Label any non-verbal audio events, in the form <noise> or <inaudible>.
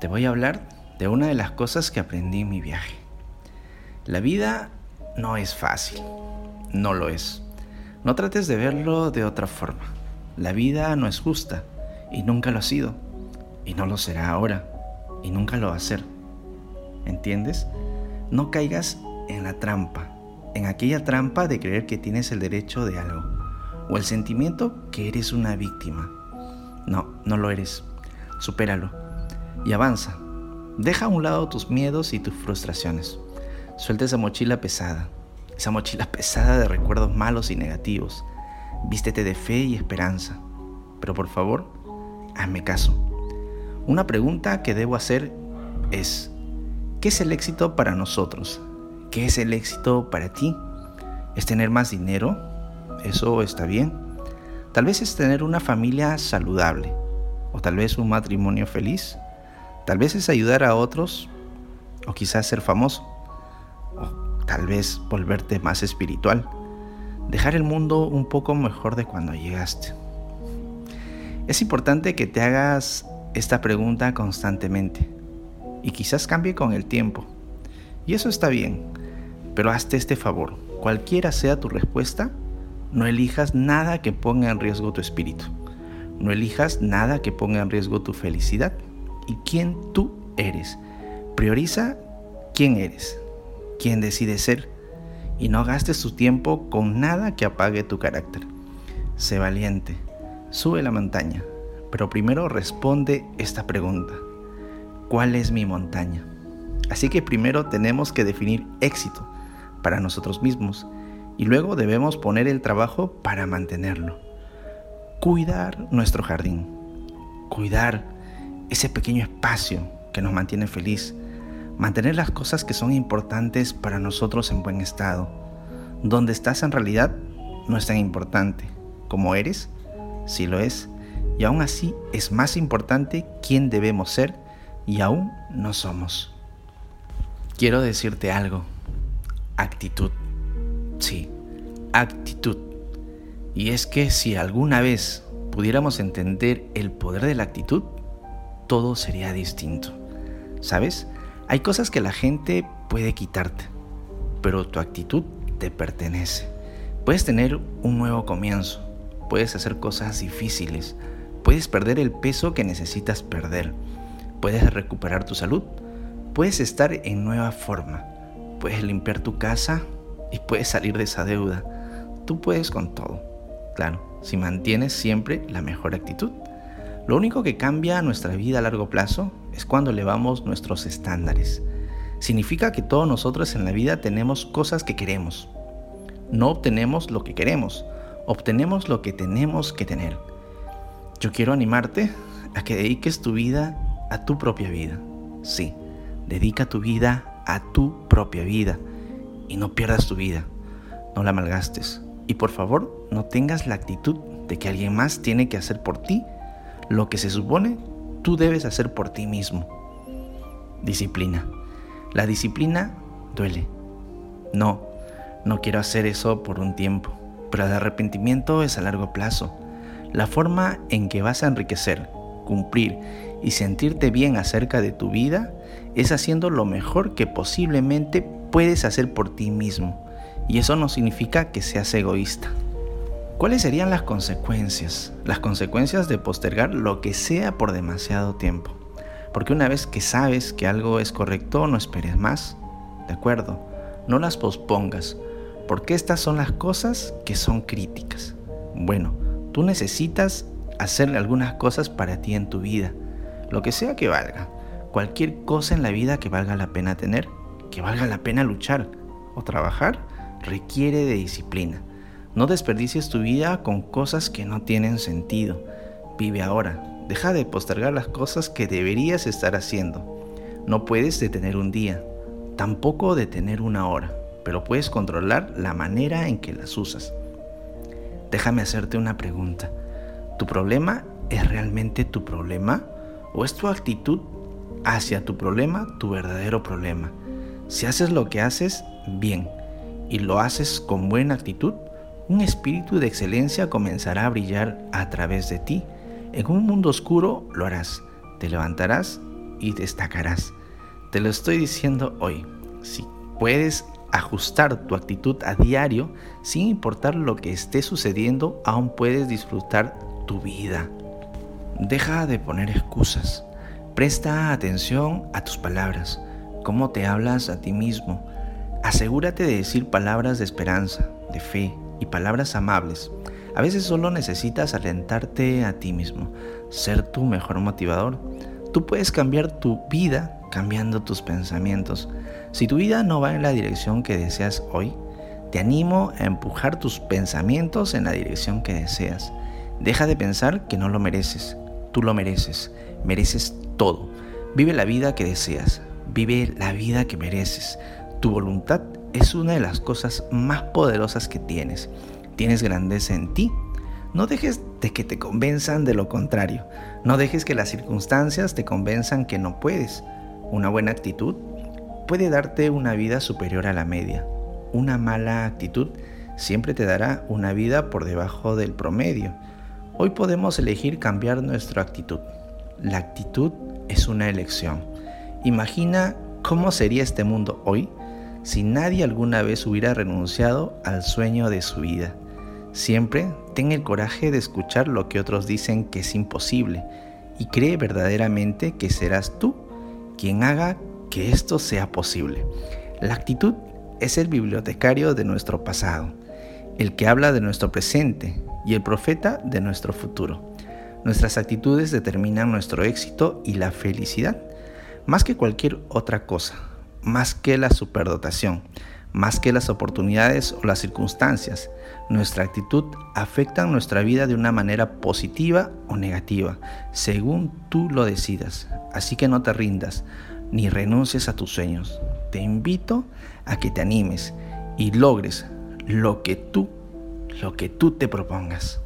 te voy a hablar de una de las cosas que aprendí en mi viaje. La vida no es fácil, no lo es. No trates de verlo de otra forma. La vida no es justa y nunca lo ha sido y no lo será ahora y nunca lo va a ser. ¿Entiendes? No caigas en la trampa, en aquella trampa de creer que tienes el derecho de algo o el sentimiento que eres una víctima. No, no lo eres. Supéralo y avanza. Deja a un lado tus miedos y tus frustraciones. Suelta esa mochila pesada, esa mochila <laughs> pesada de recuerdos malos y negativos. Vístete de fe y esperanza. Pero por favor, hazme caso. Una pregunta que debo hacer es, ¿qué es el éxito para nosotros? ¿Qué es el éxito para ti? ¿Es tener más dinero? ¿Eso está bien? Tal vez es tener una familia saludable o tal vez un matrimonio feliz. Tal vez es ayudar a otros o quizás ser famoso. O tal vez volverte más espiritual. Dejar el mundo un poco mejor de cuando llegaste. Es importante que te hagas esta pregunta constantemente y quizás cambie con el tiempo. Y eso está bien, pero hazte este favor. Cualquiera sea tu respuesta, no elijas nada que ponga en riesgo tu espíritu. No elijas nada que ponga en riesgo tu felicidad y quién tú eres. Prioriza quién eres, quién decides ser y no gastes tu tiempo con nada que apague tu carácter. Sé valiente, sube la montaña, pero primero responde esta pregunta. ¿Cuál es mi montaña? Así que primero tenemos que definir éxito para nosotros mismos y luego debemos poner el trabajo para mantenerlo. Cuidar nuestro jardín, cuidar ese pequeño espacio que nos mantiene feliz, mantener las cosas que son importantes para nosotros en buen estado. Donde estás en realidad no es tan importante. Como eres, sí lo es. Y aún así es más importante quién debemos ser y aún no somos. Quiero decirte algo. Actitud. Sí, actitud. Y es que si alguna vez pudiéramos entender el poder de la actitud, todo sería distinto. ¿Sabes? Hay cosas que la gente puede quitarte, pero tu actitud te pertenece. Puedes tener un nuevo comienzo, puedes hacer cosas difíciles, puedes perder el peso que necesitas perder, puedes recuperar tu salud, puedes estar en nueva forma, puedes limpiar tu casa y puedes salir de esa deuda. Tú puedes con todo, claro, si mantienes siempre la mejor actitud. Lo único que cambia nuestra vida a largo plazo es cuando elevamos nuestros estándares. Significa que todos nosotros en la vida tenemos cosas que queremos. No obtenemos lo que queremos, obtenemos lo que tenemos que tener. Yo quiero animarte a que dediques tu vida a tu propia vida. Sí, dedica tu vida a tu propia vida y no pierdas tu vida, no la malgastes. Y por favor, no tengas la actitud de que alguien más tiene que hacer por ti lo que se supone tú debes hacer por ti mismo. Disciplina. La disciplina duele. No, no quiero hacer eso por un tiempo, pero el arrepentimiento es a largo plazo. La forma en que vas a enriquecer, cumplir y sentirte bien acerca de tu vida es haciendo lo mejor que posiblemente puedes hacer por ti mismo. Y eso no significa que seas egoísta. ¿Cuáles serían las consecuencias? Las consecuencias de postergar lo que sea por demasiado tiempo. Porque una vez que sabes que algo es correcto, no esperes más. ¿De acuerdo? No las pospongas. Porque estas son las cosas que son críticas. Bueno, tú necesitas hacer algunas cosas para ti en tu vida. Lo que sea que valga. Cualquier cosa en la vida que valga la pena tener, que valga la pena luchar o trabajar, requiere de disciplina. No desperdicies tu vida con cosas que no tienen sentido. Vive ahora. Deja de postergar las cosas que deberías estar haciendo. No puedes detener un día, tampoco detener una hora, pero puedes controlar la manera en que las usas. Déjame hacerte una pregunta. ¿Tu problema es realmente tu problema? ¿O es tu actitud hacia tu problema tu verdadero problema? Si haces lo que haces, bien, y lo haces con buena actitud, un espíritu de excelencia comenzará a brillar a través de ti. En un mundo oscuro lo harás. Te levantarás y destacarás. Te lo estoy diciendo hoy. Si puedes ajustar tu actitud a diario, sin importar lo que esté sucediendo, aún puedes disfrutar tu vida. Deja de poner excusas. Presta atención a tus palabras, cómo te hablas a ti mismo. Asegúrate de decir palabras de esperanza, de fe y palabras amables. A veces solo necesitas alentarte a ti mismo, ser tu mejor motivador. Tú puedes cambiar tu vida cambiando tus pensamientos. Si tu vida no va en la dirección que deseas hoy, te animo a empujar tus pensamientos en la dirección que deseas. Deja de pensar que no lo mereces. Tú lo mereces. Mereces todo. Vive la vida que deseas. Vive la vida que mereces. Tu voluntad es una de las cosas más poderosas que tienes. Tienes grandeza en ti. No dejes de que te convenzan de lo contrario. No dejes que las circunstancias te convenzan que no puedes. Una buena actitud puede darte una vida superior a la media. Una mala actitud siempre te dará una vida por debajo del promedio. Hoy podemos elegir cambiar nuestra actitud. La actitud es una elección. Imagina cómo sería este mundo hoy si nadie alguna vez hubiera renunciado al sueño de su vida. Siempre ten el coraje de escuchar lo que otros dicen que es imposible y cree verdaderamente que serás tú quien haga que esto sea posible. La actitud es el bibliotecario de nuestro pasado, el que habla de nuestro presente y el profeta de nuestro futuro. Nuestras actitudes determinan nuestro éxito y la felicidad, más que cualquier otra cosa, más que la superdotación, más que las oportunidades o las circunstancias. Nuestra actitud afecta nuestra vida de una manera positiva o negativa, según tú lo decidas. Así que no te rindas, ni renuncies a tus sueños. Te invito a que te animes y logres lo que tú, lo que tú te propongas.